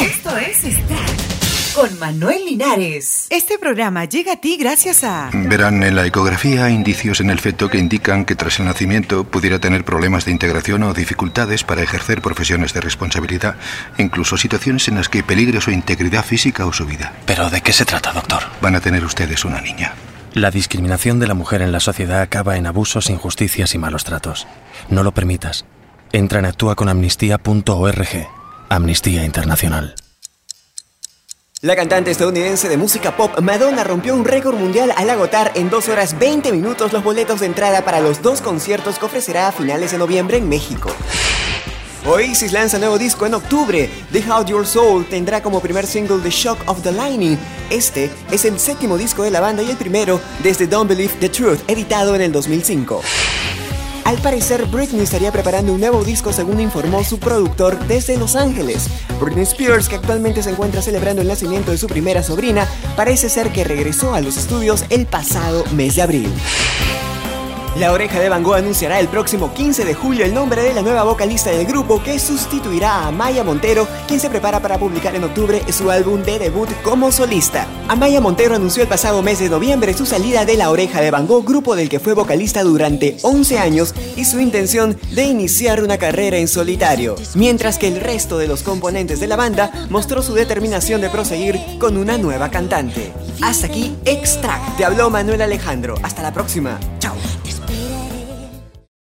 Esto es Start con Manuel Linares. Este programa llega a ti gracias a... Verán en la ecografía hay indicios en el feto que indican que tras el nacimiento pudiera tener problemas de integración o dificultades para ejercer profesiones de responsabilidad, incluso situaciones en las que peligre su integridad física o su vida. ¿Pero de qué se trata, doctor? Van a tener ustedes una niña. La discriminación de la mujer en la sociedad acaba en abusos, injusticias y malos tratos. No lo permitas. Entra en actúaconamnistía.org. Amnistía Internacional. La cantante estadounidense de música pop Madonna rompió un récord mundial al agotar en 2 horas 20 minutos los boletos de entrada para los dos conciertos que ofrecerá a finales de noviembre en México. Oasis lanza nuevo disco en octubre. The How Your Soul tendrá como primer single The Shock of the Lightning. Este es el séptimo disco de la banda y el primero desde Don't Believe the Truth, editado en el 2005. Al parecer, Britney estaría preparando un nuevo disco según informó su productor desde Los Ángeles. Britney Spears, que actualmente se encuentra celebrando el nacimiento de su primera sobrina, parece ser que regresó a los estudios el pasado mes de abril. La Oreja de Van Gogh anunciará el próximo 15 de julio el nombre de la nueva vocalista del grupo que sustituirá a Amaya Montero, quien se prepara para publicar en octubre su álbum de debut como solista. Amaya Montero anunció el pasado mes de noviembre su salida de La Oreja de Van Gogh, grupo del que fue vocalista durante 11 años, y su intención de iniciar una carrera en solitario, mientras que el resto de los componentes de la banda mostró su determinación de proseguir con una nueva cantante. Hasta aquí, Extract. Te habló Manuel Alejandro. Hasta la próxima.